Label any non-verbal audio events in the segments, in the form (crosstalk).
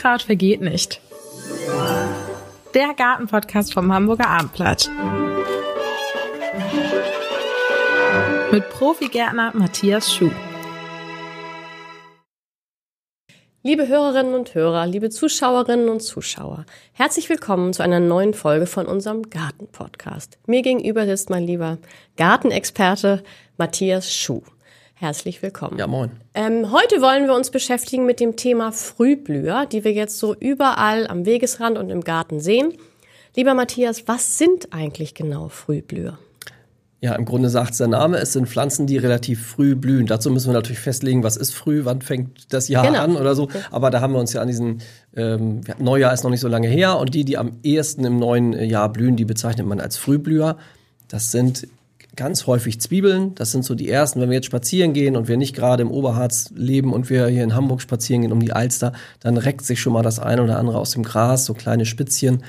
Unkraut vergeht nicht. Der Gartenpodcast vom Hamburger Abendblatt. Mit Profigärtner Matthias Schuh. Liebe Hörerinnen und Hörer, liebe Zuschauerinnen und Zuschauer, herzlich willkommen zu einer neuen Folge von unserem Garten-Podcast. Mir gegenüber sitzt mein lieber Gartenexperte Matthias Schuh. Herzlich willkommen. Ja, moin. Ähm, heute wollen wir uns beschäftigen mit dem Thema Frühblüher, die wir jetzt so überall am Wegesrand und im Garten sehen. Lieber Matthias, was sind eigentlich genau Frühblüher? Ja, im Grunde sagt der Name, es sind Pflanzen, die relativ früh blühen. Dazu müssen wir natürlich festlegen, was ist früh, wann fängt das Jahr genau. an oder so. Aber da haben wir uns ja an diesen, ähm, Neujahr ist noch nicht so lange her und die, die am ehesten im neuen Jahr blühen, die bezeichnet man als Frühblüher. Das sind ganz häufig Zwiebeln. Das sind so die ersten. Wenn wir jetzt spazieren gehen und wir nicht gerade im Oberharz leben und wir hier in Hamburg spazieren gehen um die Alster, dann reckt sich schon mal das eine oder andere aus dem Gras, so kleine Spitzchen.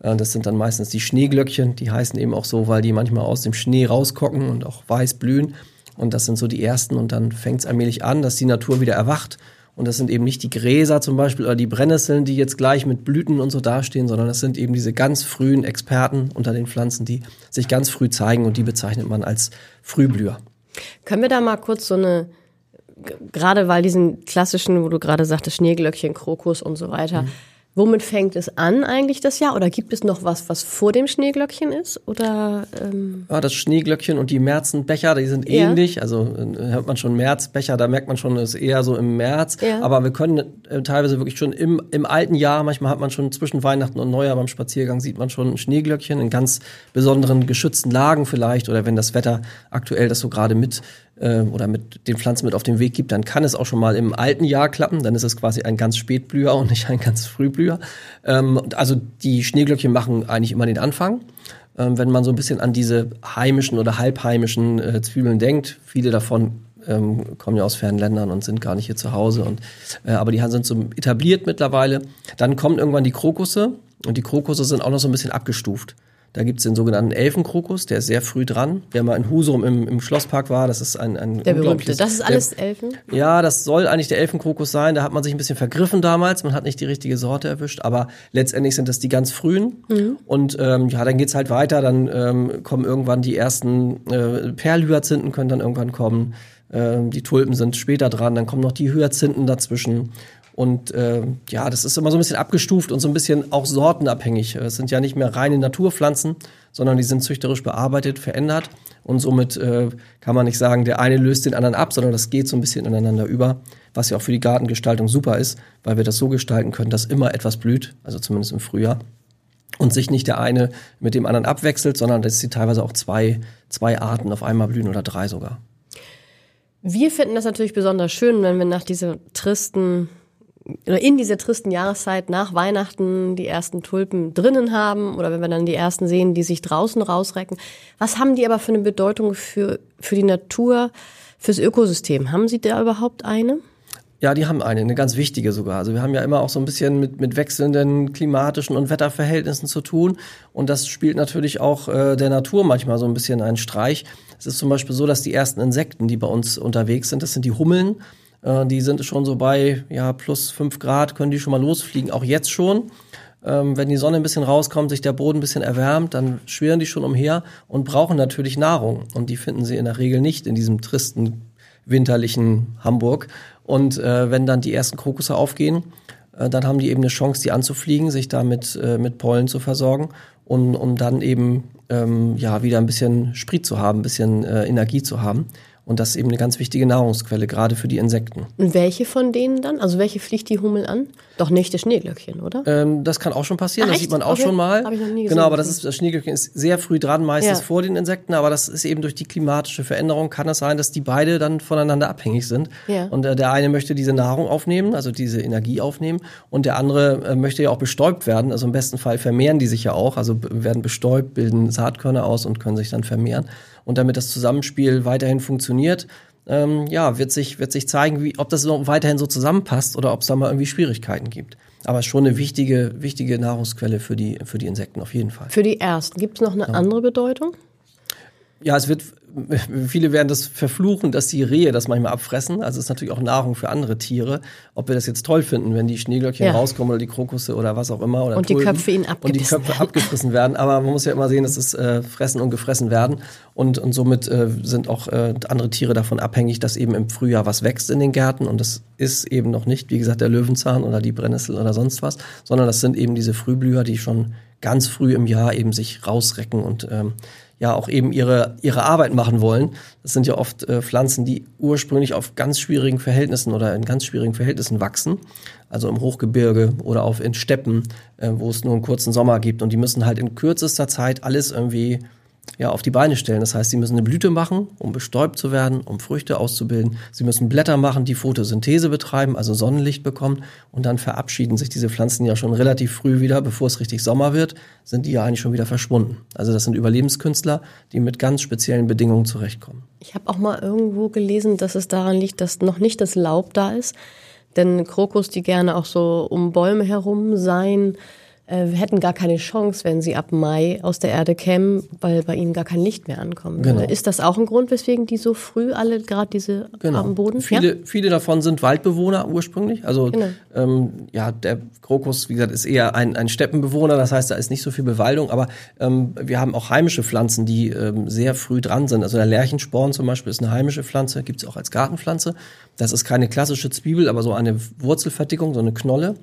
Äh, das sind dann meistens die Schneeglöckchen, die heißen eben auch so, weil die manchmal aus dem Schnee rauskocken und auch weiß blühen. Und das sind so die ersten und dann fängt es allmählich an, dass die Natur wieder erwacht. Und das sind eben nicht die Gräser zum Beispiel oder die Brennnesseln, die jetzt gleich mit Blüten und so dastehen, sondern das sind eben diese ganz frühen Experten unter den Pflanzen, die sich ganz früh zeigen und die bezeichnet man als Frühblüher. Können wir da mal kurz so eine, gerade weil diesen klassischen, wo du gerade sagtest, Schneeglöckchen, Krokus und so weiter, mhm Womit fängt es an eigentlich das Jahr? Oder gibt es noch was, was vor dem Schneeglöckchen ist? Oder ähm ja, das Schneeglöckchen und die Märzenbecher, die sind ja. ähnlich. Also äh, hört man schon Märzbecher, da merkt man schon, es ist eher so im März. Ja. Aber wir können äh, teilweise wirklich schon im, im alten Jahr, manchmal hat man schon zwischen Weihnachten und Neujahr beim Spaziergang sieht man schon ein Schneeglöckchen in ganz besonderen geschützten Lagen vielleicht oder wenn das Wetter aktuell das so gerade mit äh, oder mit den Pflanzen mit auf den Weg gibt, dann kann es auch schon mal im alten Jahr klappen. Dann ist es quasi ein ganz Spätblüher und nicht ein ganz Frühblüher. Ähm, also die Schneeglöckchen machen eigentlich immer den Anfang. Ähm, wenn man so ein bisschen an diese heimischen oder halbheimischen äh, Zwiebeln denkt, viele davon ähm, kommen ja aus fernen Ländern und sind gar nicht hier zu Hause. Und, äh, aber die sind so etabliert mittlerweile. Dann kommen irgendwann die Krokusse und die Krokusse sind auch noch so ein bisschen abgestuft. Da gibt's den sogenannten Elfenkrokus, der ist sehr früh dran. Wer mal in Husum im, im Schlosspark war, das ist ein, ein Der berühmte, das ist alles der, Elfen? Ja, das soll eigentlich der Elfenkrokus sein. Da hat man sich ein bisschen vergriffen damals. Man hat nicht die richtige Sorte erwischt, aber letztendlich sind das die ganz frühen. Mhm. Und ähm, ja, dann geht's halt weiter. Dann ähm, kommen irgendwann die ersten äh, Perlhyazinthen können dann irgendwann kommen. Ähm, die Tulpen sind später dran. Dann kommen noch die Hyazinthen dazwischen. Und äh, ja, das ist immer so ein bisschen abgestuft und so ein bisschen auch sortenabhängig. Es sind ja nicht mehr reine Naturpflanzen, sondern die sind züchterisch bearbeitet, verändert. Und somit äh, kann man nicht sagen, der eine löst den anderen ab, sondern das geht so ein bisschen ineinander über, was ja auch für die Gartengestaltung super ist, weil wir das so gestalten können, dass immer etwas blüht, also zumindest im Frühjahr. Und sich nicht der eine mit dem anderen abwechselt, sondern dass sie teilweise auch zwei, zwei Arten auf einmal blühen oder drei sogar. Wir finden das natürlich besonders schön, wenn wir nach dieser tristen oder in dieser tristen Jahreszeit nach Weihnachten die ersten Tulpen drinnen haben oder wenn wir dann die ersten sehen, die sich draußen rausrecken. Was haben die aber für eine Bedeutung für, für die Natur, fürs Ökosystem? Haben Sie da überhaupt eine? Ja, die haben eine, eine ganz wichtige sogar. Also wir haben ja immer auch so ein bisschen mit, mit wechselnden klimatischen und Wetterverhältnissen zu tun. Und das spielt natürlich auch äh, der Natur manchmal so ein bisschen einen Streich. Es ist zum Beispiel so, dass die ersten Insekten, die bei uns unterwegs sind, das sind die Hummeln. Äh, die sind schon so bei ja, plus fünf Grad, können die schon mal losfliegen, auch jetzt schon. Ähm, wenn die Sonne ein bisschen rauskommt, sich der Boden ein bisschen erwärmt, dann schwirren die schon umher und brauchen natürlich Nahrung. Und die finden sie in der Regel nicht in diesem tristen, winterlichen Hamburg. Und äh, wenn dann die ersten Krokusse aufgehen, äh, dann haben die eben eine Chance, die anzufliegen, sich damit äh, mit Pollen zu versorgen und um dann eben ähm, ja wieder ein bisschen Sprit zu haben, ein bisschen äh, Energie zu haben. Und das ist eben eine ganz wichtige Nahrungsquelle, gerade für die Insekten. Und welche von denen dann? Also welche fliegt die Hummel an? Doch nicht das Schneeglöckchen, oder? Ähm, das kann auch schon passieren, ah, das sieht man auch okay. schon mal. Hab ich noch nie gesehen. Genau, aber das ist, das Schneeglöckchen ist sehr früh dran, meistens ja. vor den Insekten, aber das ist eben durch die klimatische Veränderung, kann es sein, dass die beide dann voneinander abhängig sind. Ja. Und äh, der eine möchte diese Nahrung aufnehmen, also diese Energie aufnehmen, und der andere äh, möchte ja auch bestäubt werden. Also im besten Fall vermehren die sich ja auch, also werden bestäubt, bilden Saatkörner aus und können sich dann vermehren. Und damit das Zusammenspiel weiterhin funktioniert, ähm, ja, wird sich, wird sich zeigen, wie, ob das weiterhin so zusammenpasst oder ob es da mal irgendwie Schwierigkeiten gibt. Aber schon eine wichtige, wichtige Nahrungsquelle für die, für die Insekten auf jeden Fall. Für die ersten. Gibt es noch eine ja. andere Bedeutung? Ja, es wird viele werden das verfluchen, dass die Rehe das manchmal abfressen. Also es ist natürlich auch Nahrung für andere Tiere. Ob wir das jetzt toll finden, wenn die Schneeglöckchen ja. rauskommen oder die Krokusse oder was auch immer. Oder und Tulpen, die Köpfe ihnen abgebissen Und die Köpfe werden. abgefressen werden. Aber man muss ja immer sehen, dass es äh, fressen und gefressen werden. Und, und somit äh, sind auch äh, andere Tiere davon abhängig, dass eben im Frühjahr was wächst in den Gärten. Und das ist eben noch nicht, wie gesagt, der Löwenzahn oder die Brennnessel oder sonst was, sondern das sind eben diese Frühblüher, die schon ganz früh im Jahr eben sich rausrecken und ähm, ja auch eben ihre, ihre Arbeit machen wollen. Das sind ja oft äh, Pflanzen, die ursprünglich auf ganz schwierigen Verhältnissen oder in ganz schwierigen Verhältnissen wachsen. Also im Hochgebirge oder auf in Steppen, äh, wo es nur einen kurzen Sommer gibt. Und die müssen halt in kürzester Zeit alles irgendwie ja, auf die Beine stellen. Das heißt, sie müssen eine Blüte machen, um bestäubt zu werden, um Früchte auszubilden. Sie müssen Blätter machen, die Photosynthese betreiben, also Sonnenlicht bekommen. Und dann verabschieden sich diese Pflanzen ja schon relativ früh wieder, bevor es richtig Sommer wird, sind die ja eigentlich schon wieder verschwunden. Also das sind Überlebenskünstler, die mit ganz speziellen Bedingungen zurechtkommen. Ich habe auch mal irgendwo gelesen, dass es daran liegt, dass noch nicht das Laub da ist. Denn Krokus, die gerne auch so um Bäume herum sein, hätten gar keine Chance, wenn sie ab Mai aus der Erde kämen, weil bei ihnen gar kein Licht mehr ankommen genau. Ist das auch ein Grund, weswegen die so früh alle gerade diese genau. am Boden? Viele, ja? viele davon sind Waldbewohner ursprünglich. Also genau. ähm, ja, der Krokus, wie gesagt, ist eher ein, ein Steppenbewohner, das heißt, da ist nicht so viel Bewaldung, aber ähm, wir haben auch heimische Pflanzen, die ähm, sehr früh dran sind. Also der Lerchensporn zum Beispiel ist eine heimische Pflanze, gibt es auch als Gartenpflanze. Das ist keine klassische Zwiebel, aber so eine Wurzelverdickung, so eine Knolle.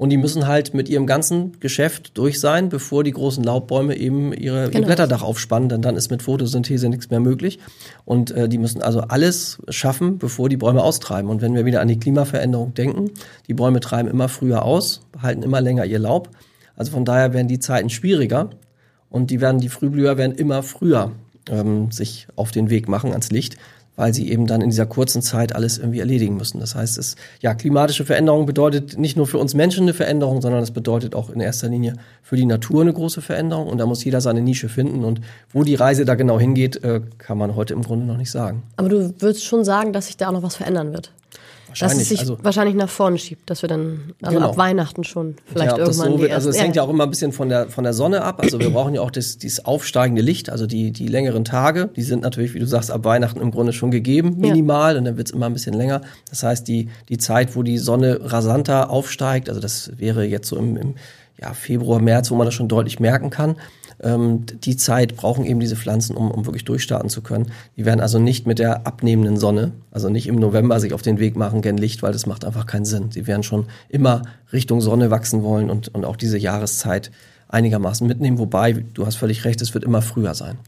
Und die müssen halt mit ihrem ganzen Geschäft durch sein, bevor die großen Laubbäume eben ihre, genau. ihr Blätterdach aufspannen, denn dann ist mit Photosynthese nichts mehr möglich. Und äh, die müssen also alles schaffen, bevor die Bäume austreiben. Und wenn wir wieder an die Klimaveränderung denken, die Bäume treiben immer früher aus, behalten immer länger ihr Laub. Also von daher werden die Zeiten schwieriger und die werden, die Frühblüher werden immer früher ähm, sich auf den Weg machen ans Licht weil sie eben dann in dieser kurzen Zeit alles irgendwie erledigen müssen. Das heißt, es, ja, klimatische Veränderung bedeutet nicht nur für uns Menschen eine Veränderung, sondern es bedeutet auch in erster Linie für die Natur eine große Veränderung. Und da muss jeder seine Nische finden. Und wo die Reise da genau hingeht, äh, kann man heute im Grunde noch nicht sagen. Aber du würdest schon sagen, dass sich da auch noch was verändern wird? Wahrscheinlich. Dass es sich also, wahrscheinlich nach vorne schiebt, dass wir dann, also genau. ab Weihnachten schon vielleicht ja, irgendwann. So wird, also es hängt ja auch immer ein bisschen von der, von der Sonne ab. Also wir brauchen ja auch das, dieses aufsteigende Licht, also die, die längeren Tage, die sind natürlich, wie du sagst, ab Weihnachten im Grunde schon gegeben, minimal, ja. und dann wird es immer ein bisschen länger. Das heißt, die, die Zeit, wo die Sonne rasanter aufsteigt, also das wäre jetzt so im, im ja, Februar, März, wo man das schon deutlich merken kann ähm, die Zeit brauchen eben diese Pflanzen, um, um wirklich durchstarten zu können. Die werden also nicht mit der abnehmenden Sonne, also nicht im November sich auf den Weg machen gen Licht, weil das macht einfach keinen Sinn. Sie werden schon immer Richtung Sonne wachsen wollen und, und auch diese Jahreszeit einigermaßen mitnehmen. Wobei, du hast völlig recht, es wird immer früher sein.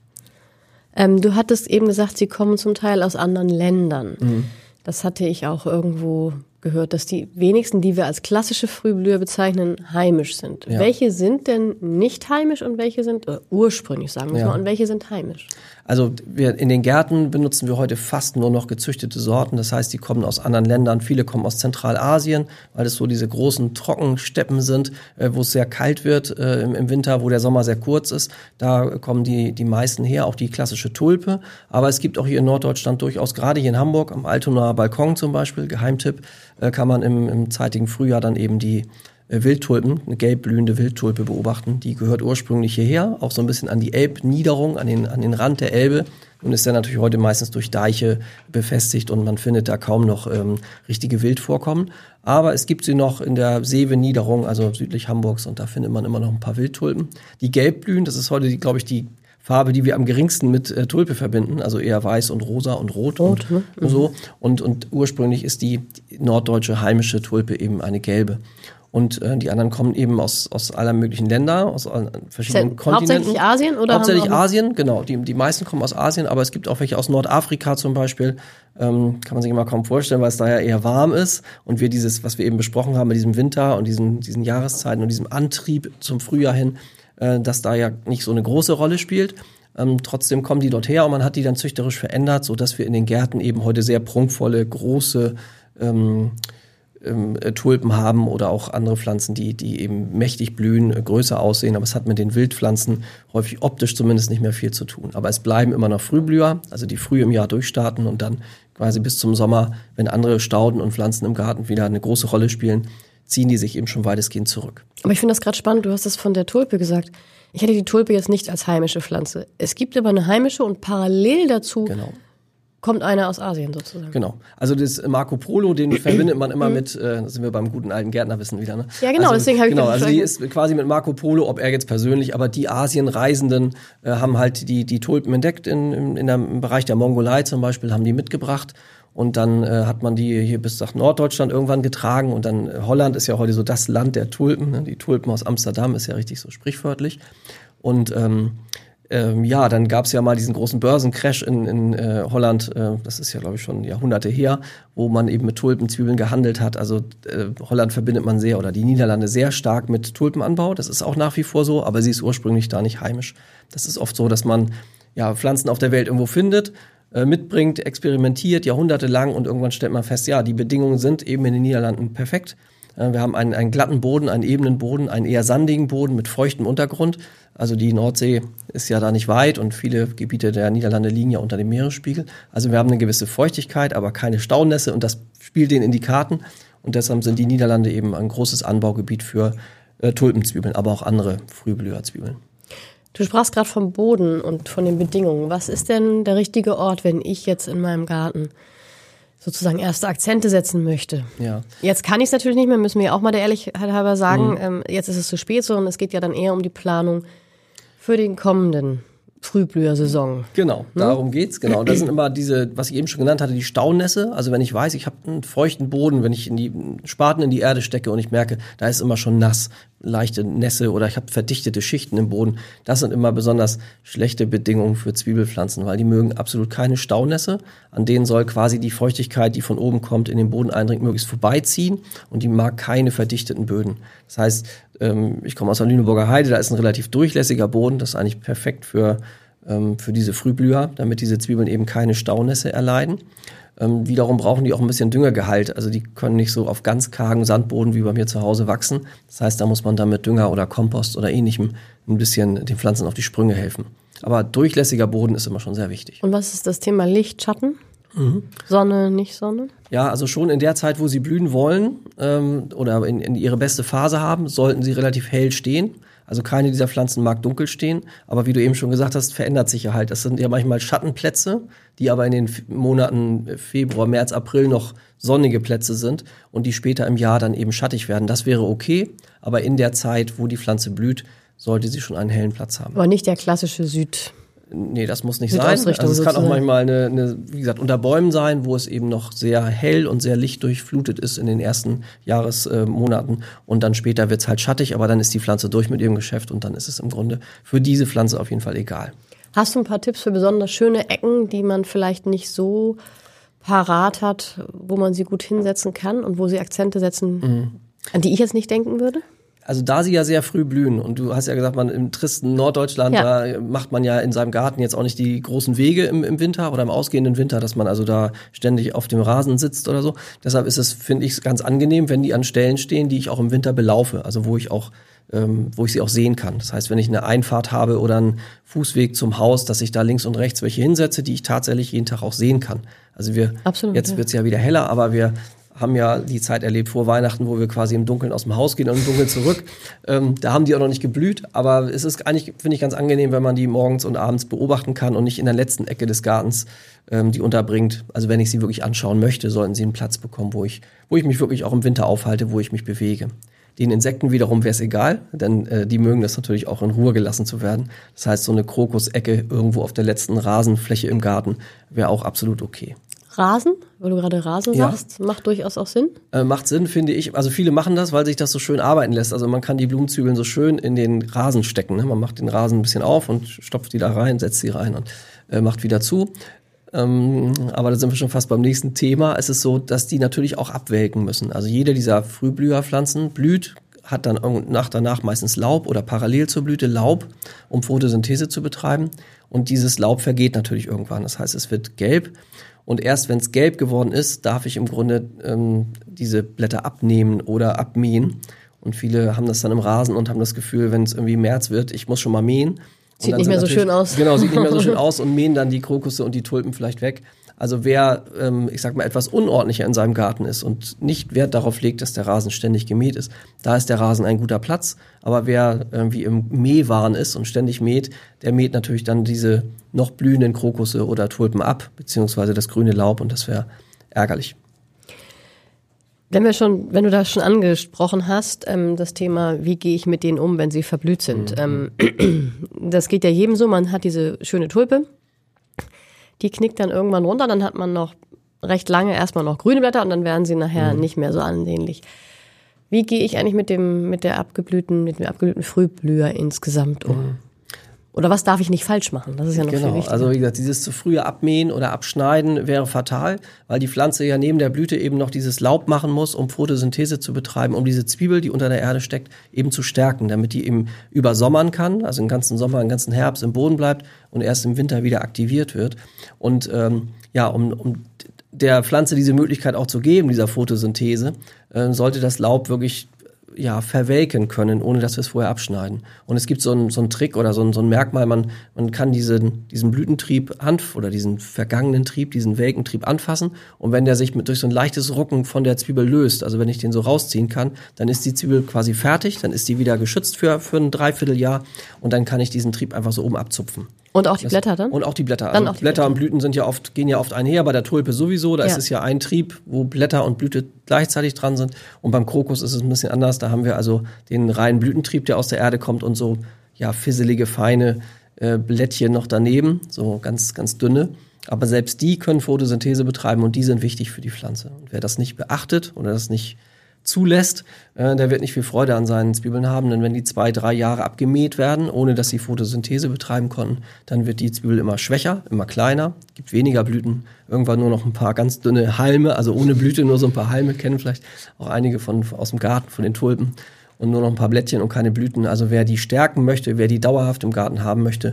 Ähm, du hattest eben gesagt, sie kommen zum Teil aus anderen Ländern. Mhm. Das hatte ich auch irgendwo gehört, dass die wenigsten, die wir als klassische Frühblüher bezeichnen, heimisch sind. Ja. Welche sind denn nicht heimisch und welche sind äh, ursprünglich, sagen wir ja. mal, und welche sind heimisch? Also wir, in den Gärten benutzen wir heute fast nur noch gezüchtete Sorten. Das heißt, die kommen aus anderen Ländern. Viele kommen aus Zentralasien, weil es so diese großen Trockensteppen sind, äh, wo es sehr kalt wird äh, im, im, Winter, wo der Sommer sehr kurz ist. Da kommen die, die meisten her, auch die klassische Tulpe. Aber es gibt auch hier in Norddeutschland durchaus, gerade hier in Hamburg, am Altonaer Balkon zum Beispiel, Geheimtipp, äh, kann man im, im zeitigen Frühjahr dann eben die äh, Wildtulpen, eine gelb blühende Wildtulpe beobachten. Die gehört ursprünglich hierher, auch so ein bisschen an die Elbniederung, an den, an den Rand der Elbe und ist dann natürlich heute meistens durch Deiche befestigt und man findet da kaum noch ähm, richtige Wildvorkommen. Aber es gibt sie noch in der Seewe-Niederung, also südlich Hamburgs, und da findet man immer noch ein paar Wildtulpen. Die gelb blühen, das ist heute, glaube ich, die Farbe, die wir am geringsten mit äh, Tulpe verbinden, also eher weiß und rosa und rot, rot und, ne? und so. Mhm. Und, und ursprünglich ist die norddeutsche heimische Tulpe eben eine gelbe. Und äh, die anderen kommen eben aus, aus aller möglichen Länder, aus verschiedenen Kontinenten. Hauptsächlich Asien oder? Hauptsächlich Asien, genau. Die, die meisten kommen aus Asien, aber es gibt auch welche aus Nordafrika zum Beispiel. Ähm, kann man sich immer kaum vorstellen, weil es da ja eher warm ist. Und wir dieses, was wir eben besprochen haben mit diesem Winter und diesen, diesen Jahreszeiten und diesem Antrieb zum Frühjahr hin, äh, dass da ja nicht so eine große Rolle spielt. Ähm, trotzdem kommen die dort her und man hat die dann züchterisch verändert, so dass wir in den Gärten eben heute sehr prunkvolle, große ähm, ähm, äh, Tulpen haben oder auch andere Pflanzen, die, die eben mächtig blühen, äh, größer aussehen. Aber es hat mit den Wildpflanzen häufig optisch zumindest nicht mehr viel zu tun. Aber es bleiben immer noch Frühblüher, also die früh im Jahr durchstarten und dann quasi bis zum Sommer, wenn andere Stauden und Pflanzen im Garten wieder eine große Rolle spielen, ziehen die sich eben schon weitestgehend zurück. Aber ich finde das gerade spannend, du hast das von der Tulpe gesagt. Ich hätte die Tulpe jetzt nicht als heimische Pflanze. Es gibt aber eine heimische und parallel dazu Genau. kommt eine aus Asien sozusagen. Genau. Also das Marco Polo, den (clears throat) verbindet man immer mit, äh, da sind wir beim guten alten Gärtnerwissen wieder, ne? Ja, genau, also, deswegen habe ich Genau, also die ist quasi mit Marco Polo, ob er jetzt persönlich, aber die Asienreisenden äh, haben halt die, die Tulpen entdeckt in, in, in der, im Bereich der Mongolei zum Beispiel, haben die mitgebracht. Und dann äh, hat man die hier bis nach Norddeutschland irgendwann getragen. Und dann äh, Holland ist ja heute so das Land der Tulpen. Ne? Die Tulpen aus Amsterdam ist ja richtig so sprichwörtlich. Und ähm, ähm, ja, dann gab es ja mal diesen großen Börsencrash in, in äh, Holland, äh, das ist ja, glaube ich, schon Jahrhunderte her, wo man eben mit Tulpenzwiebeln gehandelt hat. Also äh, Holland verbindet man sehr oder die Niederlande sehr stark mit Tulpenanbau. Das ist auch nach wie vor so, aber sie ist ursprünglich da nicht heimisch. Das ist oft so, dass man ja Pflanzen auf der Welt irgendwo findet, mitbringt, experimentiert, jahrhundertelang und irgendwann stellt man fest, ja, die Bedingungen sind eben in den Niederlanden perfekt. Äh, Wir haben einen, einen glatten Boden, einen ebenen Boden, einen eher sandigen Boden mit feuchtem Untergrund. Also die Nordsee ist ja da nicht weit und viele Gebiete der Niederlande liegen ja unter dem Meeresspiegel. Also wir haben eine gewisse Feuchtigkeit, aber keine Staunässe und das spielt denen in die Karten. Und deshalb sind die Niederlande eben ein großes Anbaugebiet für äh, Tulpenzwiebeln, aber auch andere Frühblüherzwiebeln. Du sprachst gerade vom Boden und von den Bedingungen. Was ist denn der richtige Ort, wenn ich jetzt in meinem Garten sozusagen erste Akzente setzen möchte? Ja. Jetzt kann ich es natürlich nicht mehr, müssen wir ja auch mal der Ehrlichkeit halber sagen. Ähm, jetzt ist es zu spät, sondern es geht ja dann eher um die Planung für den kommenden Frühblühersaison. Genau, darum geht's. Genau. Und das sind immer diese, was ich eben schon genannt hatte, die Staunässe. Also wenn ich weiß, ich habe einen feuchten Boden, wenn ich in die Spaten in die Erde stecke und ich merke, da ist immer schon nass, leichte Nässe oder ich habe verdichtete Schichten im Boden. Das sind immer besonders schlechte Bedingungen für Zwiebelpflanzen, weil die mögen absolut keine Staunässe. An denen soll quasi die Feuchtigkeit, die von oben kommt, in den Boden eindringt, möglichst vorbeiziehen. Und die mag keine verdichteten Böden. Das heißt, ähm, ich komme aus der Lüneburger Heide, da ist ein relativ durchlässiger Boden. Das ist eigentlich perfekt für ähm, für diese Frühblüher, damit diese Zwiebeln eben keine Staunässe erleiden. Ähm, wiederum brauchen die auch ein bisschen Düngergehalt. Also die können nicht so auf ganz kargen Sandboden wie bei mir zu Hause wachsen. Das heißt, da muss man dann mit Dünger oder Kompost oder ähnlichem ein bisschen den Pflanzen auf die Sprünge helfen. Aber durchlässiger Boden ist immer schon sehr wichtig. Und was ist das Thema Licht, Schatten? Sonne, nicht Sonne? Ja, also schon in der Zeit, wo sie blühen wollen ähm, oder in, in ihre beste Phase haben, sollten sie relativ hell stehen. Also keine dieser Pflanzen mag dunkel stehen, aber wie du eben schon gesagt hast, verändert sich ja halt. Das sind ja manchmal Schattenplätze, die aber in den Monaten Februar, März, April noch sonnige Plätze sind und die später im Jahr dann eben schattig werden. Das wäre okay, aber in der Zeit, wo die Pflanze blüht, sollte sie schon einen hellen Platz haben. Aber nicht der klassische Süd. Nee, das muss nicht sein. Also es kann auch sozusagen. manchmal eine, eine, wie gesagt, unter Bäumen sein, wo es eben noch sehr hell und sehr lichtdurchflutet ist in den ersten Jahresmonaten. und dann später wird's halt schattig, aber dann ist die Pflanze durch mit ihrem Geschäft und dann ist es im Grunde für diese Pflanze auf jeden Fall egal. Hast du ein paar Tipps für besonders schöne Ecken, die man vielleicht nicht so parat hat, wo man sie gut hinsetzen kann und wo sie Akzente setzen, Mhm. an die ich jetzt nicht denken würde? Also da sie ja sehr früh blühen und du hast ja gesagt, man im tristen Norddeutschland, Ja. da macht man ja in seinem Garten jetzt auch nicht die großen Wege im, im Winter oder im ausgehenden Winter, dass man also da ständig auf dem Rasen sitzt oder so. Deshalb ist es, finde ich, ganz angenehm, wenn die an Stellen stehen, die ich auch im Winter belaufe, also wo ich auch ähm, wo ich sie auch sehen kann. Das heißt, wenn ich eine Einfahrt habe oder einen Fußweg zum Haus, dass ich da links und rechts welche hinsetze, die ich tatsächlich jeden Tag auch sehen kann. Also wir, Absolut, jetzt ja. wird's ja wieder heller, aber wir haben ja die Zeit erlebt vor Weihnachten, wo wir quasi im Dunkeln aus dem Haus gehen und im Dunkeln zurück. Ähm, da haben die auch noch nicht geblüht, aber es ist eigentlich, finde ich, ganz angenehm, wenn man die morgens und abends beobachten kann und nicht in der letzten Ecke des Gartens ähm, die unterbringt. Also wenn ich sie wirklich anschauen möchte, sollten sie einen Platz bekommen, wo ich, wo ich mich wirklich auch im Winter aufhalte, wo ich mich bewege. Den Insekten wiederum wäre es egal, denn äh, die mögen das natürlich auch in Ruhe gelassen zu werden. Das heißt, so eine Krokusecke irgendwo auf der letzten Rasenfläche im Garten wäre auch absolut okay. Rasen, weil du gerade Rasen Ja. sagst, macht durchaus auch Sinn. Äh, macht Sinn, finde ich. Also viele machen das, weil sich das so schön arbeiten lässt. Also man kann die Blumenzwiebeln so schön in den Rasen stecken. Ne? Man macht den Rasen ein bisschen auf und stopft die da rein, setzt sie rein und äh, macht wieder zu. Ähm, aber da sind wir schon fast beim nächsten Thema. Es ist so, dass die natürlich auch abwelken müssen. Also jede dieser Frühblüherpflanzen blüht, hat dann nach danach meistens Laub oder parallel zur Blüte Laub, um Photosynthese zu betreiben. Und dieses Laub vergeht natürlich irgendwann. Das heißt, es wird gelb. Und erst wenn es gelb geworden ist, darf ich im Grunde ähm, diese Blätter abnehmen oder abmähen. Und viele haben das dann im Rasen und haben das Gefühl, wenn es irgendwie März wird, ich muss schon mal mähen. Sieht nicht mehr so schön aus. Genau, sieht nicht mehr so schön (laughs) aus und mähen dann die Krokusse und die Tulpen vielleicht weg. Also wer, ähm, ich sag mal, etwas unordentlicher in seinem Garten ist und nicht Wert darauf legt, dass der Rasen ständig gemäht ist, da ist der Rasen ein guter Platz. Aber wer irgendwie im Mähwahn ist und ständig mäht, der mäht natürlich dann diese noch blühenden Krokusse oder Tulpen ab, beziehungsweise das grüne Laub und das wäre ärgerlich. Wenn wir schon, wenn du das schon angesprochen hast, ähm, das Thema, wie gehe ich mit denen um, wenn sie verblüht sind. Mhm. Ähm, (clears throat) das geht ja jedem so, man hat diese schöne Tulpe, die knickt dann irgendwann runter, dann hat man noch recht lange erstmal noch grüne Blätter und dann werden sie nachher mhm. nicht mehr so ansehnlich. Wie gehe ich eigentlich mit dem, mit der abgeblühten, mit dem abgeblühten Frühblüher insgesamt um? Mhm. Oder was darf ich nicht falsch machen? Das ist ja noch genau. viel wichtiger. Also wie gesagt, dieses zu frühe Abmähen oder Abschneiden wäre fatal, weil die Pflanze ja neben der Blüte eben noch dieses Laub machen muss, um Photosynthese zu betreiben, um diese Zwiebel, die unter der Erde steckt, eben zu stärken, damit die eben übersommern kann, also den ganzen Sommer, den ganzen Herbst im Boden bleibt und erst im Winter wieder aktiviert wird. Und ähm, ja, um, um der Pflanze diese Möglichkeit auch zu geben, dieser Photosynthese, äh, sollte das Laub wirklich ja, verwelken können, ohne dass wir es vorher abschneiden. Und es gibt so einen, so einen Trick oder so ein, so ein Merkmal, man, man kann diesen, diesen Blütentrieb anf oder diesen vergangenen Trieb, diesen welken Trieb anfassen. Und wenn der sich mit, durch so ein leichtes Rucken von der Zwiebel löst, also wenn ich den so rausziehen kann, dann ist die Zwiebel quasi fertig, dann ist die wieder geschützt für, für ein Dreivierteljahr und dann kann ich diesen Trieb einfach so oben abzupfen. Und auch die das, Blätter dann? Und auch die Blätter. Also die Blätter, Blätter, und Blüten sind ja oft, gehen ja oft einher, bei der Tulpe sowieso, da ja. ist es ja ein Trieb, wo Blätter und Blüte gleichzeitig dran sind. Und beim Krokus ist es ein bisschen anders, da haben wir also den reinen Blütentrieb, der aus der Erde kommt und so, ja, fisselige, feine äh, Blättchen noch daneben, so ganz, ganz dünne. Aber selbst die können Photosynthese betreiben und die sind wichtig für die Pflanze. Und wer das nicht beachtet oder das nicht zulässt, äh, der wird nicht viel Freude an seinen Zwiebeln haben, denn wenn die zwei, drei Jahre abgemäht werden, ohne dass sie Photosynthese betreiben konnten, dann wird die Zwiebel immer schwächer, immer kleiner, gibt weniger Blüten, irgendwann nur noch ein paar ganz dünne Halme, also ohne Blüte nur so ein paar Halme, kennen vielleicht auch einige von aus dem Garten, von den Tulpen und nur noch ein paar Blättchen und keine Blüten. Also wer die stärken möchte, wer die dauerhaft im Garten haben möchte,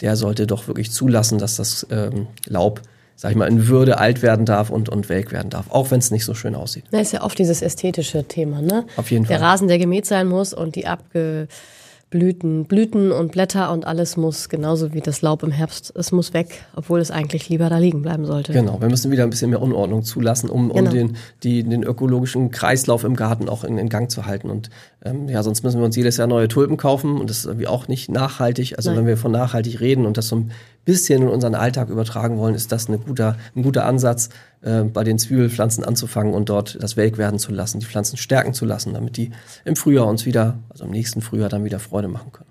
der sollte doch wirklich zulassen, dass das ähm, Laub sag ich mal, in Würde alt werden darf und, und welk werden darf, auch wenn es nicht so schön aussieht. Das ist ja oft dieses ästhetische Thema, ne? Auf jeden Fall. Der Rasen, der gemäht sein muss und die abge Blüten, und Blätter und alles muss, genauso wie das Laub im Herbst, es muss weg, obwohl es eigentlich lieber da liegen bleiben sollte. Genau, wir müssen wieder ein bisschen mehr Unordnung zulassen, um, genau. um den, die, den ökologischen Kreislauf im Garten auch in, in Gang zu halten. Und ähm, ja, sonst müssen wir uns jedes Jahr neue Tulpen kaufen und das ist irgendwie auch nicht nachhaltig. Also Nein. wenn wir von nachhaltig reden und das so ein bisschen in unseren Alltag übertragen wollen, ist das eine guter, ein guter Ansatz, äh, bei den Zwiebelpflanzen anzufangen und dort das welk werden zu lassen, die Pflanzen stärken zu lassen, damit die im Frühjahr uns wieder, also im nächsten Frühjahr dann wieder Freude machen können.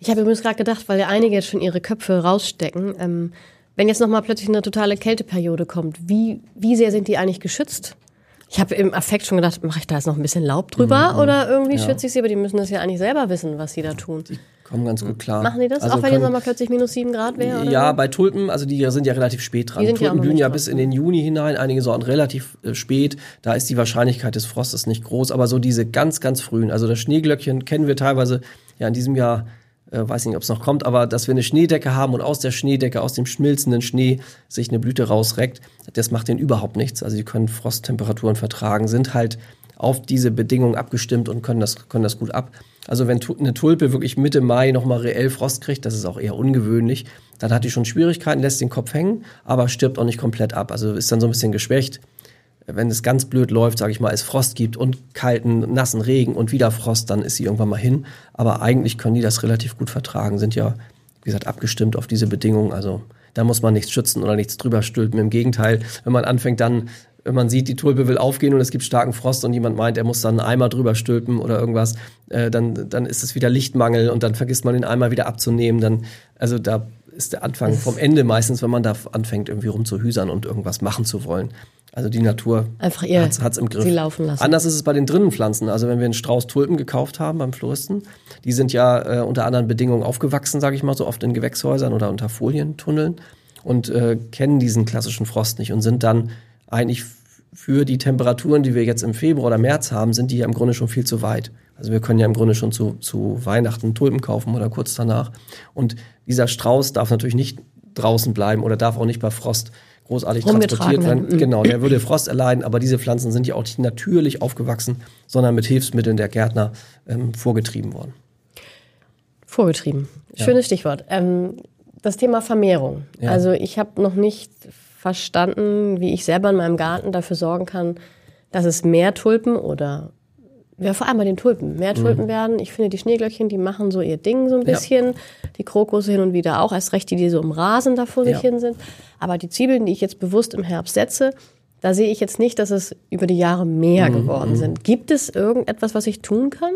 Ich habe übrigens gerade gedacht, weil ja einige jetzt schon ihre Köpfe rausstecken, ähm, wenn jetzt nochmal plötzlich eine totale Kälteperiode kommt, wie, wie sehr sind die eigentlich geschützt? Ich habe im Affekt schon gedacht, mache ich da jetzt noch ein bisschen Laub drüber mhm, oder irgendwie ja. schütze ich sie, aber die müssen das ja eigentlich selber wissen, was sie da tun. Die kommen ganz gut klar. Machen die das? Also auch wenn jetzt nochmal plötzlich minus sieben Grad wäre? Ja, so? bei Tulpen, also die sind ja relativ spät dran. Die Tulpen ja blühen ja bis in den Juni hinein, einige Sorten relativ äh, spät. Da ist die Wahrscheinlichkeit des Frostes nicht groß, aber so diese ganz, ganz frühen, also das Schneeglöckchen kennen wir teilweise ja in diesem Jahr äh, weiß nicht, ob es noch kommt, aber dass wir eine Schneedecke haben und aus der Schneedecke, aus dem schmilzenden Schnee sich eine Blüte rausreckt, das macht denen überhaupt nichts. Also die können Frosttemperaturen vertragen, sind halt auf diese Bedingungen abgestimmt und können das, können das gut ab. Also wenn eine Tulpe wirklich Mitte Mai nochmal reell Frost kriegt, das ist auch eher ungewöhnlich, dann hat die schon Schwierigkeiten, lässt den Kopf hängen, aber stirbt auch nicht komplett ab. Also ist dann so ein bisschen geschwächt wenn es ganz blöd läuft, sage ich mal, es Frost gibt und kalten, nassen Regen und wieder Frost, dann ist sie irgendwann mal hin. Aber eigentlich können die das relativ gut vertragen, sind ja, wie gesagt, abgestimmt auf diese Bedingungen. Also da muss man nichts schützen oder nichts drüber stülpen. Im Gegenteil, wenn man anfängt dann, wenn man sieht, die Tulpe will aufgehen und es gibt starken Frost und jemand meint, er muss dann einen Eimer drüber stülpen oder irgendwas, äh, dann, dann ist es wieder Lichtmangel und dann vergisst man den Eimer wieder abzunehmen. Dann, also da ist der Anfang vom Ende meistens, wenn man da anfängt, irgendwie rumzuhüsern und irgendwas machen zu wollen. Also die Natur Einfach ihr hat's, hat's im Griff. Sie laufen lassen. Anders ist es bei den drinnen Pflanzen. Also wenn wir einen Strauß Tulpen gekauft haben beim Floristen, die sind ja äh, unter anderen Bedingungen aufgewachsen, sage ich mal, so oft in Gewächshäusern oder unter Folientunneln und äh, kennen diesen klassischen Frost nicht und sind dann eigentlich für die Temperaturen, die wir jetzt im Februar oder März haben, sind die ja im Grunde schon viel zu weit. Also wir können ja im Grunde schon zu, zu Weihnachten Tulpen kaufen oder kurz danach. Und dieser Strauß darf natürlich nicht draußen bleiben oder darf auch nicht bei Frost großartig transportiert werden. Mhm. Genau, der würde Frost erleiden, aber diese Pflanzen sind ja auch nicht natürlich aufgewachsen, sondern mit Hilfsmitteln der Gärtner ähm, vorgetrieben worden. Vorgetrieben. Schönes ja. Stichwort. Ähm, das Thema Vermehrung. Ja. Also ich habe noch nicht verstanden, wie ich selber in meinem Garten dafür sorgen kann, dass es mehr Tulpen oder ja, vor allem bei den Tulpen. Mehr Tulpen mhm. werden. Ich finde, die Schneeglöckchen, die machen so ihr Ding so ein bisschen. Ja. Die Krokusse hin und wieder auch. Erst recht die, die so im Rasen da vor sich ja. hin sind. Aber die Zwiebeln, die ich jetzt bewusst im Herbst setze, da sehe ich jetzt nicht, dass es über die Jahre mehr mhm. geworden sind. Gibt es irgendetwas, was ich tun kann?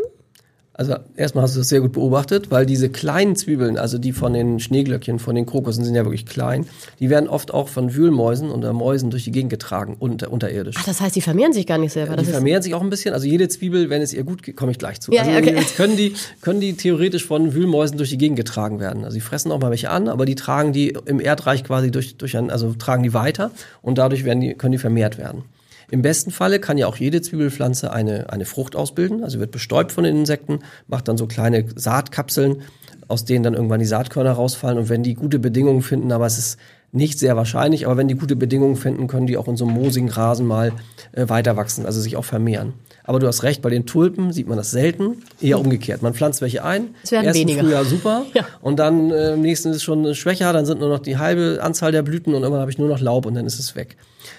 Also erstmal hast du das sehr gut beobachtet, weil diese kleinen Zwiebeln, also die von den Schneeglöckchen, von den Krokussen sind ja wirklich klein, die werden oft auch von Wühlmäusen oder Mäusen durch die Gegend getragen, unter, unterirdisch. Ach, das heißt, die vermehren sich gar nicht selber? die vermehren sich auch ein bisschen. Also jede Zwiebel, wenn es ihr gut geht, komme ich gleich zu. Ja, also okay. jetzt können die, können die theoretisch von Wühlmäusen durch die Gegend getragen werden. Also die fressen auch mal welche an, aber die tragen die im Erdreich quasi durch, durch ein, also tragen die weiter und dadurch werden die, können die vermehrt werden. Im besten Falle kann ja auch jede Zwiebelpflanze eine, eine Frucht ausbilden, also wird bestäubt von den Insekten, macht dann so kleine Saatkapseln, aus denen dann irgendwann die Saatkörner rausfallen. Und wenn die gute Bedingungen finden, aber es ist nicht sehr wahrscheinlich, aber wenn die gute Bedingungen finden, können die auch in so einem moosigen Rasen mal äh, weiter wachsen, also sich auch vermehren. Aber du hast recht, bei den Tulpen sieht man das selten, eher umgekehrt. Man pflanzt welche ein, es werden ersten weniger. Frühjahr super (laughs) ja. und dann äh, im nächsten ist es schon schwächer, dann sind nur noch die halbe Anzahl der Blüten und irgendwann habe ich nur noch Laub und dann ist es weg.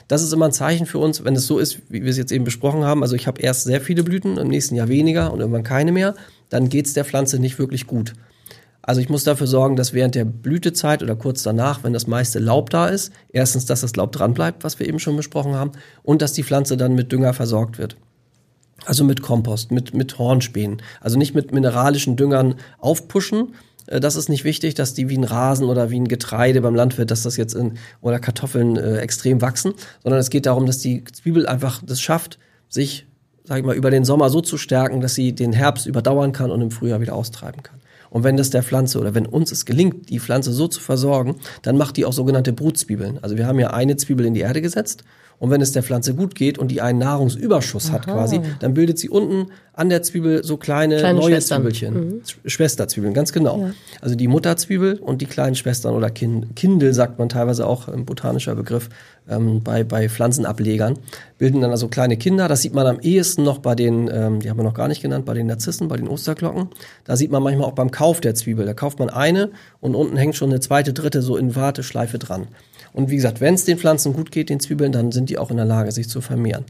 Das ist immer ein Zeichen für uns, wenn es so ist, wie wir es jetzt eben besprochen haben. Also ich habe erst sehr viele Blüten, im nächsten Jahr weniger und irgendwann keine mehr. Dann geht es der Pflanze nicht wirklich gut. Also ich muss dafür sorgen, dass während der Blütezeit oder kurz danach, wenn das meiste Laub da ist, erstens, dass das Laub dran bleibt, was wir eben schon besprochen haben, und dass die Pflanze dann mit Dünger versorgt wird. Also mit Kompost, mit, mit Hornspänen. Also nicht mit mineralischen Düngern aufpushen, äh, das ist nicht wichtig, dass die wie ein Rasen oder wie ein Getreide beim Landwirt, dass das jetzt in, oder Kartoffeln äh, extrem wachsen, sondern es geht darum, dass die Zwiebel einfach das schafft, sich, sag ich mal, über den Sommer so zu stärken, dass sie den Herbst überdauern kann und im Frühjahr wieder austreiben kann. Und wenn das der Pflanze oder wenn uns es gelingt, die Pflanze so zu versorgen, dann macht die auch sogenannte Brutzwiebeln. Also wir haben ja eine Zwiebel in die Erde gesetzt und wenn es der Pflanze gut geht und die einen Nahrungsüberschuss Aha. hat quasi, dann bildet sie unten an der Zwiebel so kleine, kleine neue Schwestern. Zwiebelchen. Mhm. Schwesterzwiebeln, ganz genau. Ja. Also die Mutterzwiebel und die kleinen Schwestern oder kind, Kindel, sagt man teilweise auch, ein botanischer Begriff, ähm, bei, bei Pflanzenablegern, bilden dann also kleine Kinder. Das sieht man am ehesten noch bei den, ähm, die haben wir noch gar nicht genannt, bei den Narzissen, bei den Osterglocken. Da sieht man manchmal auch beim Kauf der Zwiebel. Da kauft man eine und unten hängt schon eine zweite, dritte so in Warteschleife dran. Und wie gesagt, wenn es den Pflanzen gut geht, den Zwiebeln, dann sind die auch in der Lage, sich zu vermehren.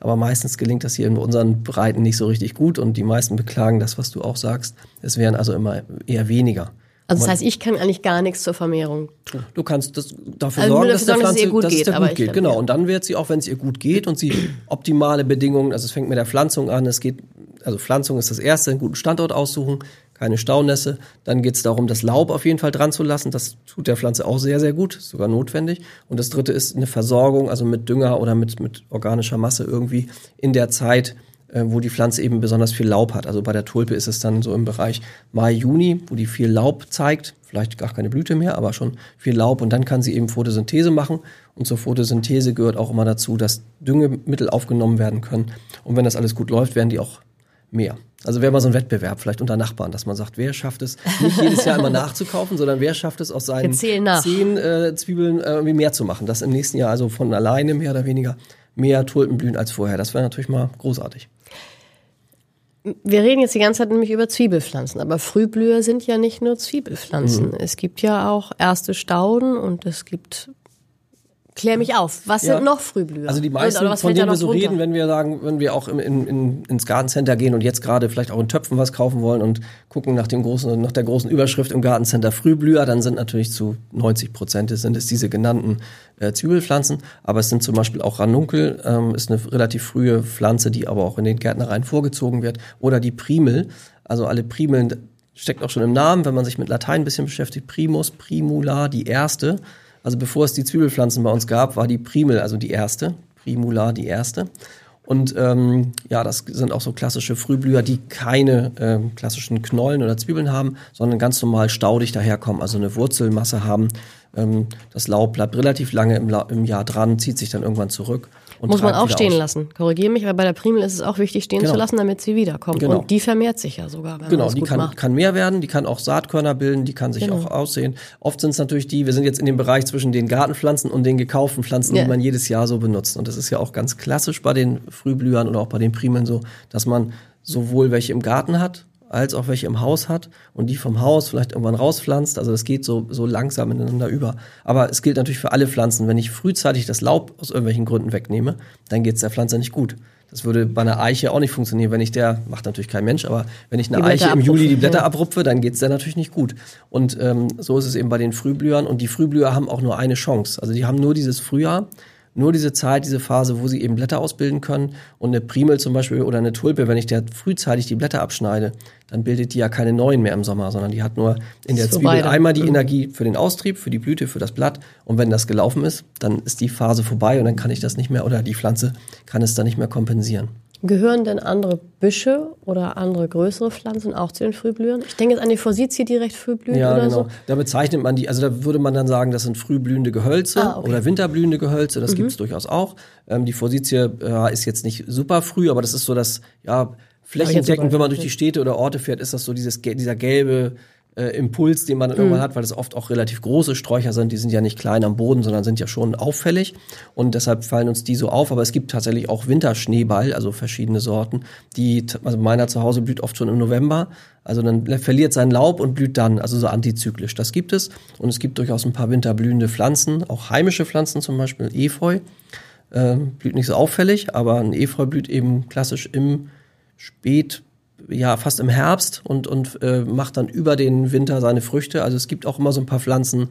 Aber meistens gelingt das hier in unseren Breiten nicht so richtig gut und die meisten beklagen das, was du auch sagst. Es wären also immer eher weniger. Also das heißt, ich kann eigentlich gar nichts zur Vermehrung tun. Du kannst das, dafür also sorgen, dass, der Pflanze, dass es ihr gut dass geht. Es gut geht. Genau. Und dann wird sie auch, wenn es ihr gut geht und sie (clears throat) optimale Bedingungen, also es fängt mit der Pflanzung an, es geht, also Pflanzung ist das erste, einen guten Standort aussuchen, keine Staunässe. Dann geht es darum, das Laub auf jeden Fall dran zu lassen. Das tut der Pflanze auch sehr, sehr gut, sogar notwendig. Und das dritte ist eine Versorgung, also mit Dünger oder mit, mit organischer Masse irgendwie in der Zeit, äh, wo die Pflanze eben besonders viel Laub hat. Also bei der Tulpe ist es dann so im Bereich Mai, Juni, wo die viel Laub zeigt, vielleicht gar keine Blüte mehr, aber schon viel Laub und dann kann sie eben Photosynthese machen und zur Photosynthese gehört auch immer dazu, dass Düngemittel aufgenommen werden können und wenn das alles gut läuft, werden die auch mehr. Also wäre mal so ein Wettbewerb vielleicht unter Nachbarn, dass man sagt, wer schafft es, nicht jedes Jahr immer (laughs) nachzukaufen, sondern wer schafft es aus seinen zehn äh, Zwiebeln äh, irgendwie mehr zu machen. Das im nächsten Jahr also von alleine mehr oder weniger mehr Tulpen blühen als vorher. Das wäre natürlich mal großartig. Wir reden jetzt die ganze Zeit nämlich über Zwiebelpflanzen, aber Frühblüher sind ja nicht nur Zwiebelpflanzen. Mhm. Es gibt ja auch erste Stauden und es gibt Klär mich auf. Was ja. sind noch Frühblüher? Also die meisten, von denen wir so reden, wenn wir sagen, wenn wir auch in, in, ins Gartencenter gehen und jetzt gerade vielleicht auch in Töpfen was kaufen wollen und gucken nach dem großen, nach der großen Überschrift im Gartencenter Frühblüher, dann sind natürlich zu 90 Prozent sind es diese genannten äh, Zwiebelpflanzen. Aber es sind zum Beispiel auch Ranunkel, ähm, ist eine relativ frühe Pflanze, die aber auch in den Gärtnereien vorgezogen wird. Oder die Primel. Also alle Primeln steckt auch schon im Namen, wenn man sich mit Latein ein bisschen beschäftigt. Primus, Primula, die erste. Also bevor es die Zwiebelpflanzen bei uns gab, war die Primel, also die erste, Primula die erste. Und ähm, ja, das sind auch so klassische Frühblüher, die keine ähm, klassischen Knollen oder Zwiebeln haben, sondern ganz normal staudig daherkommen, also eine Wurzelmasse haben. Ähm, das Laub bleibt relativ lange im, im Jahr dran, zieht sich dann irgendwann zurück. Muss man auch stehen aus. lassen. Korrigiere mich, weil bei der Primel ist es auch wichtig, stehen genau. zu lassen, damit sie wiederkommt. Genau. Und die vermehrt sich ja sogar. Wenn genau, die kann, kann mehr werden, die kann auch Saatkörner bilden, die kann sich genau. auch aussehen. Oft sind es natürlich die, wir sind jetzt in dem Bereich zwischen den Gartenpflanzen und den gekauften Pflanzen, ja. die man jedes Jahr so benutzt. Und das ist ja auch ganz klassisch bei den Frühblühern oder auch bei den Primeln so, dass man sowohl welche im Garten hat, als auch welche im Haus hat und die vom Haus vielleicht irgendwann rauspflanzt. Also das geht so, so langsam ineinander über. Aber es gilt natürlich für alle Pflanzen. Wenn ich frühzeitig das Laub aus irgendwelchen Gründen wegnehme, dann geht es der Pflanze nicht gut. Das würde bei einer Eiche auch nicht funktionieren, wenn ich der, macht natürlich kein Mensch, aber wenn ich eine Eiche im Juli die Blätter abrupfe, dann geht's der natürlich nicht gut. Und ähm, so ist es eben bei den Frühblühern. Und die Frühblüher haben auch nur eine Chance. Also die haben nur dieses Frühjahr nur diese Zeit, diese Phase, wo sie eben Blätter ausbilden können. Und eine Primel zum Beispiel oder eine Tulpe, wenn ich der frühzeitig die Blätter abschneide, dann bildet die ja keine neuen mehr im Sommer, sondern die hat nur in der Zwiebel einmal die mhm. Energie für den Austrieb, für die Blüte, für das Blatt. Und wenn das gelaufen ist, dann ist die Phase vorbei und dann kann ich das nicht mehr oder die Pflanze kann es dann nicht mehr kompensieren. Gehören denn andere Büsche oder andere größere Pflanzen auch zu den Frühblühern? Ich denke jetzt an die Forsythie, die recht früh blüht ja, oder genau. so. Da bezeichnet man die, also da würde man dann sagen, das sind frühblühende Gehölze ah, okay. oder winterblühende Gehölze, das mhm. gibt es durchaus auch. Ähm, die Forsythie äh, ist jetzt nicht super früh, aber das ist so das, ja, flächendeckend, wenn man durch die Städte oder Orte fährt, ist das so dieses, dieser gelbe, äh, Impuls, den man mhm. irgendwann hat, weil es oft auch relativ große Sträucher sind. Die sind ja nicht klein am Boden, sondern sind ja schon auffällig. Und deshalb fallen uns die so auf. Aber es gibt tatsächlich auch Winterschneeball, also verschiedene Sorten. Die, also meiner zu Hause blüht oft schon im November. Also dann verliert sein Laub und blüht dann, also so antizyklisch. Das gibt es. Und es gibt durchaus ein paar winterblühende Pflanzen, auch heimische Pflanzen, zum Beispiel Efeu. Ähm, blüht nicht so auffällig, aber ein Efeu blüht eben klassisch im Spät ja fast im Herbst und, und äh, macht dann über den Winter seine Früchte. Also es gibt auch immer so ein paar Pflanzen,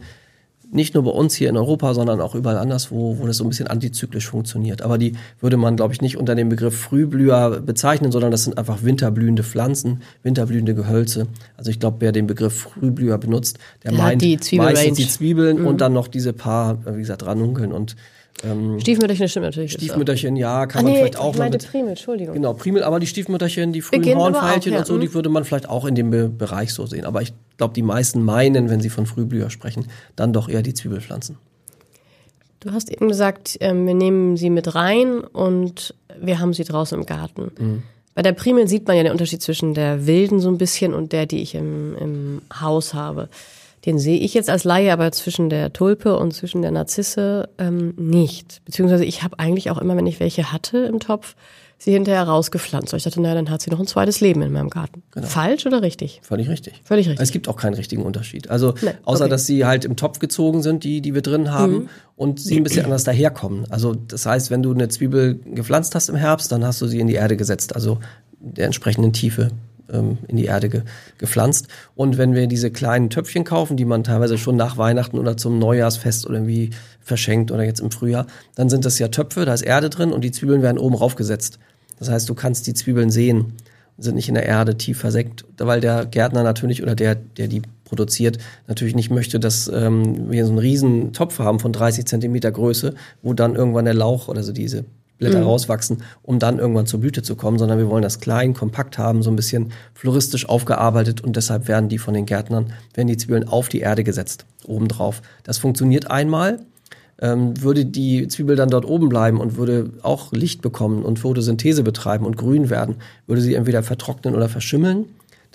nicht nur bei uns hier in Europa, sondern auch überall anders, wo, wo das so ein bisschen antizyklisch funktioniert. Aber die würde man, glaube ich, nicht unter dem Begriff Frühblüher bezeichnen, sondern das sind einfach winterblühende Pflanzen, winterblühende Gehölze. Also ich glaube, wer den Begriff Frühblüher benutzt, der, der meint die meistens die Zwiebeln mhm. und dann noch diese paar, wie gesagt, Ranunkeln und ähm, Stiefmütterchen stimmt natürlich. Stiefmütterchen, ja, kann ah, man nee, vielleicht auch ich meinte Primel, Entschuldigung. Genau, Primel, aber die Stiefmütterchen, die frühen Beginnt Hornfeilchen auch, ja. und so, die mhm. würde man vielleicht auch in dem Be Bereich so sehen. Aber ich glaube, die meisten meinen, wenn sie von Frühblüher sprechen, dann doch eher die Zwiebelpflanzen. Du hast eben gesagt, ähm, wir nehmen sie mit rein und wir haben sie draußen im Garten. Mhm. Bei der Primel sieht man ja den Unterschied zwischen der wilden so ein bisschen und der, die ich im, im Haus habe. Den sehe ich jetzt als Laie, aber zwischen der Tulpe und zwischen der Narzisse ähm, nicht. Beziehungsweise ich habe eigentlich auch immer, wenn ich welche hatte im Topf, sie hinterher rausgepflanzt. Ich dachte, naja, dann hat sie noch ein zweites Leben in meinem Garten. Genau. Falsch oder richtig? Völlig richtig. Völlig richtig. Es gibt auch keinen richtigen Unterschied. Also nee, außer, okay. dass sie halt im Topf gezogen sind, die, die wir drin haben, mhm. und sie ein bisschen anders daherkommen. Also das heißt, wenn du eine Zwiebel gepflanzt hast im Herbst, dann hast du sie in die Erde gesetzt, also der entsprechenden Tiefe ähm, in die Erde ge gepflanzt. Und wenn wir diese kleinen Töpfchen kaufen, die man teilweise schon nach Weihnachten oder zum Neujahrsfest oder irgendwie verschenkt oder jetzt im Frühjahr, dann sind das ja Töpfe, da ist Erde drin und die Zwiebeln werden oben raufgesetzt. Das heißt, du kannst die Zwiebeln sehen, sind nicht in der Erde tief versenkt, weil der Gärtner natürlich oder der, der die produziert, natürlich nicht möchte, dass ähm, wir so einen riesen Topf haben von 30 Zentimeter Größe, wo dann irgendwann der Lauch oder so diese Blätter mhm. rauswachsen, um dann irgendwann zur Blüte zu kommen, sondern wir wollen das klein, kompakt haben, so ein bisschen floristisch aufgearbeitet und deshalb werden die von den Gärtnern, werden die Zwiebeln auf die Erde gesetzt, obendrauf. Das funktioniert einmal, ähm, würde die Zwiebel dann dort oben bleiben und würde auch Licht bekommen und Photosynthese betreiben und grün werden, würde sie entweder vertrocknen oder verschimmeln.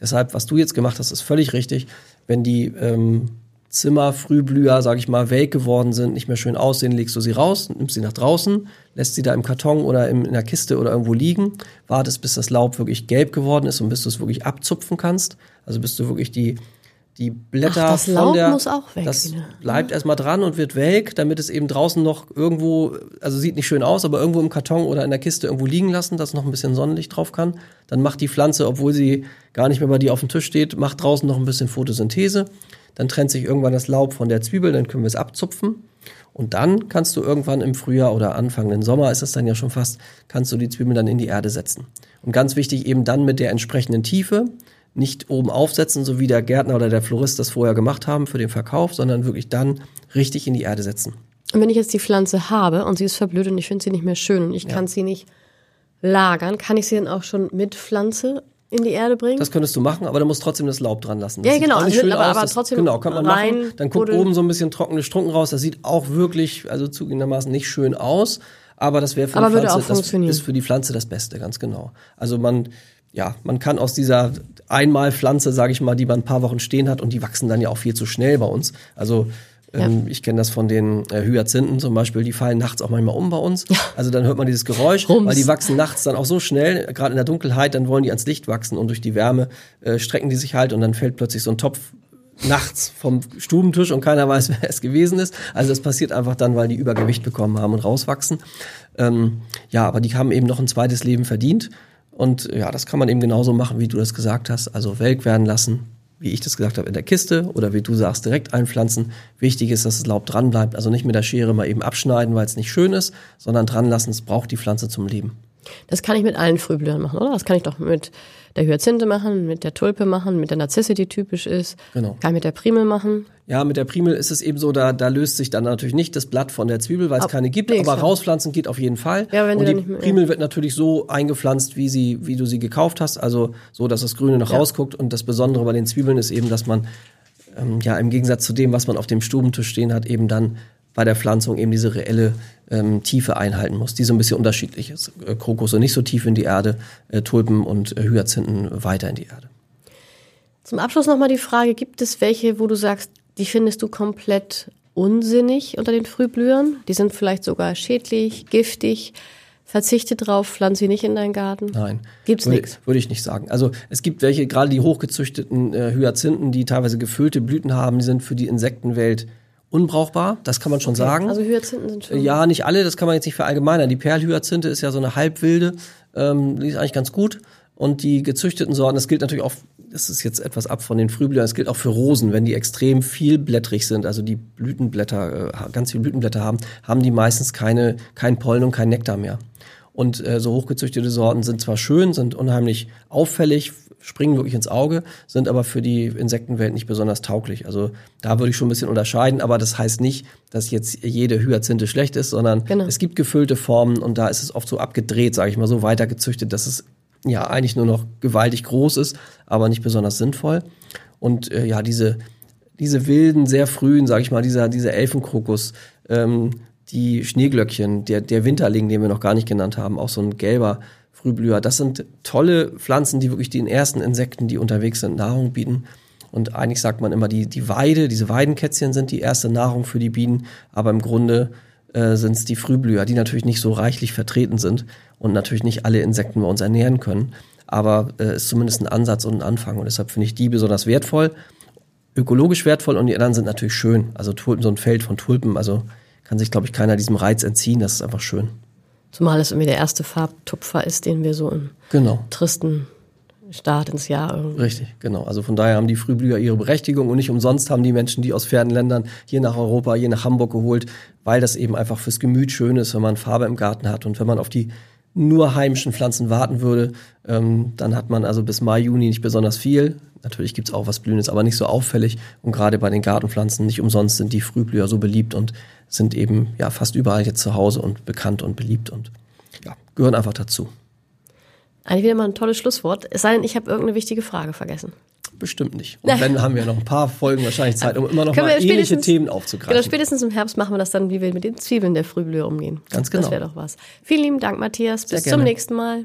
Deshalb, was du jetzt gemacht hast, ist völlig richtig. Wenn die ähm, Zimmerfrühblüher, sag ich mal, welk geworden sind, nicht mehr schön aussehen, legst du sie raus, nimmst sie nach draußen, lässt sie da im Karton oder in, in der Kiste oder irgendwo liegen, wartest, bis das Laub wirklich gelb geworden ist und bis du es wirklich abzupfen kannst. Also bis du wirklich die, die Blätter Ach, das von Laub der, muss auch weg. Das bleibt erstmal dran und wird welk, damit es eben draußen noch irgendwo, also sieht nicht schön aus, aber irgendwo im Karton oder in der Kiste irgendwo liegen lassen, dass noch ein bisschen Sonnenlicht drauf kann. Dann macht die Pflanze, obwohl sie gar nicht mehr bei dir auf dem Tisch steht, macht draußen noch ein bisschen Photosynthese dann trennt sich irgendwann das Laub von der Zwiebel, dann können wir es abzupfen. Und dann kannst du irgendwann im Frühjahr oder Anfang im Sommer ist es dann ja schon fast, kannst du die Zwiebeln dann in die Erde setzen. Und ganz wichtig eben dann mit der entsprechenden Tiefe, nicht oben aufsetzen, so wie der Gärtner oder der Florist das vorher gemacht haben für den Verkauf, sondern wirklich dann richtig in die Erde setzen. Und wenn ich jetzt die Pflanze habe und sie ist verblüht und ich finde sie nicht mehr schön und ich ja. kann sie nicht lagern, kann ich sie dann auch schon mit Pflanze in die Erde bringen? Das könntest du machen, aber du musst trotzdem das Laub dran lassen. Das ja, genau. Also, aber, aber das, trotzdem genau, kann man rein, machen. Dann guckt oben so ein bisschen trockene Strunken raus. Das sieht auch wirklich, also zugegebenermaßen nicht schön aus. Aber das wäre für aber die Pflanze, das ist für die Pflanze das Beste, ganz genau. Also man, ja, man kann aus dieser Einmalpflanze, sage ich mal, die man ein paar Wochen stehen hat und die wachsen dann ja auch viel zu schnell bei uns. Also Ähm, ja. Ich kenne das von den äh, Hyazinthen zum Beispiel, die fallen nachts auch manchmal um bei uns. Ja. Also dann hört man dieses Geräusch, Rums. weil die wachsen nachts dann auch so schnell, gerade in der Dunkelheit, dann wollen die ans Licht wachsen und durch die Wärme äh, strecken die sich halt und dann fällt plötzlich so ein Topf nachts vom Stubentisch und keiner weiß, (laughs) wer es gewesen ist. Also das passiert einfach dann, weil die Übergewicht bekommen haben und rauswachsen. Ähm, ja, aber die haben eben noch ein zweites Leben verdient. Und ja, das kann man eben genauso machen, wie du das gesagt hast. Also welk werden lassen, wie ich das gesagt habe, in der Kiste oder wie du sagst, direkt einpflanzen. Wichtig ist, dass das Laub dran bleibt. Also nicht mit der Schere mal eben abschneiden, weil es nicht schön ist, sondern dran lassen. Es braucht die Pflanze zum Leben. Das kann ich mit allen Frühblühern machen, oder? Das kann ich doch mit der Hyazinthe machen, mit der Tulpe machen, mit der Narzisse, die typisch ist. Genau. Kann mit der Primel machen. Ja, mit der Primel ist es eben so, da, da löst sich dann natürlich nicht das Blatt von der Zwiebel, weil es keine gibt, nee, aber rauspflanzen geht auf jeden Fall. Ja, wenn Und die mehr, Primel ja. wird natürlich so eingepflanzt, wie sie, wie du sie gekauft hast, also so, dass das Grüne noch ja. rausguckt. Und das Besondere bei den Zwiebeln ist eben, dass man ähm, ja im Gegensatz zu dem, was man auf dem Stubentisch stehen hat, eben dann bei der Pflanzung eben diese reelle ähm, Tiefe einhalten muss, die so ein bisschen unterschiedlich ist. Äh, Krokusse nicht so tief in die Erde, äh, Tulpen und äh, Hyazinthen weiter in die Erde. Zum Abschluss nochmal die Frage, gibt es welche, wo du sagst, die findest du komplett unsinnig unter den Frühblühern? Die sind vielleicht sogar schädlich, giftig. Verzichte drauf, pflanze sie nicht in deinen Garten? Nein. Gibt's nichts? Würde ich nicht sagen. Also es gibt welche, gerade die hochgezüchteten äh, Hyazinthen, die teilweise gefüllte Blüten haben, die sind für die Insektenwelt unbrauchbar, das kann man schon okay. sagen. Also Hyazinthen sind schon. Ja, nicht alle, das kann man jetzt nicht verallgemeinern. Die Perlhyazinthe ist ja so eine halbwilde, ähm, die ist eigentlich ganz gut. Und die gezüchteten Sorten, das gilt natürlich auch, das ist jetzt etwas ab von den Frühblühern, das gilt auch für Rosen, wenn die extrem vielblättrig sind, also die Blütenblätter, äh, ganz viele Blütenblätter haben, haben die meistens keine, kein Pollen und kein Nektar mehr. Und äh, so hochgezüchtete Sorten sind zwar schön, sind unheimlich auffällig, springen wirklich ins Auge, sind aber für die Insektenwelt nicht besonders tauglich. Also da würde ich schon ein bisschen unterscheiden, aber das heißt nicht, dass jetzt jede Hyazinthe schlecht ist, sondern genau. es gibt gefüllte Formen und da ist es oft so abgedreht, sage ich mal, so weitergezüchtet, dass es ja eigentlich nur noch gewaltig groß ist, aber nicht besonders sinnvoll. Und äh, ja, diese, diese wilden, sehr frühen, sage ich mal, dieser, dieser Elfenkrokus, ähm, die Schneeglöckchen, der, der Winterling, den wir noch gar nicht genannt haben, auch so ein gelber Frühblüher. Das sind tolle Pflanzen, die wirklich den ersten Insekten, die unterwegs sind, Nahrung bieten. Und eigentlich sagt man immer, die, die Weide, diese Weidenkätzchen sind die erste Nahrung für die Bienen, aber im Grunde äh, sind es die Frühblüher, die natürlich nicht so reichlich vertreten sind und natürlich nicht alle Insekten bei uns ernähren können. Aber äh, ist zumindest ein Ansatz und ein Anfang. Und deshalb finde ich die besonders wertvoll, ökologisch wertvoll und die anderen sind natürlich schön. Also Tulpen, so ein Feld von Tulpen, also kann sich, glaube ich, keiner diesem Reiz entziehen. Das ist einfach schön. Zumal es irgendwie der erste Farbtupfer ist, den wir so im genau. tristen Start ins Jahr irgendwie. Richtig, genau. Also von daher haben die Frühblüher ihre Berechtigung und nicht umsonst haben die Menschen die aus fernen Ländern hier nach Europa, hier nach Hamburg geholt, weil das eben einfach fürs Gemüt schön ist, wenn man Farbe im Garten hat und wenn man auf die nur heimischen Pflanzen warten würde, ähm, dann hat man also bis Mai, Juni nicht besonders viel. Natürlich gibt's auch was Blühendes, aber nicht so auffällig. Und gerade bei den Gartenpflanzen nicht umsonst sind die Frühblüher so beliebt und sind eben ja fast überall jetzt zu Hause und bekannt und beliebt und ja, gehören einfach dazu. Eigentlich wieder mal ein tolles Schlusswort. Es sei denn, ich habe irgendeine wichtige Frage vergessen. Bestimmt nicht. Und dann haben wir noch ein paar Folgen wahrscheinlich Zeit, um immer noch mal ähnliche Themen aufzugreifen. Genau, spätestens im Herbst machen wir das dann, wie wir mit den Zwiebeln der Frühblüher umgehen. Ganz genau. Das wäre doch was. Vielen lieben Dank, Matthias. Bis zum nächsten Mal.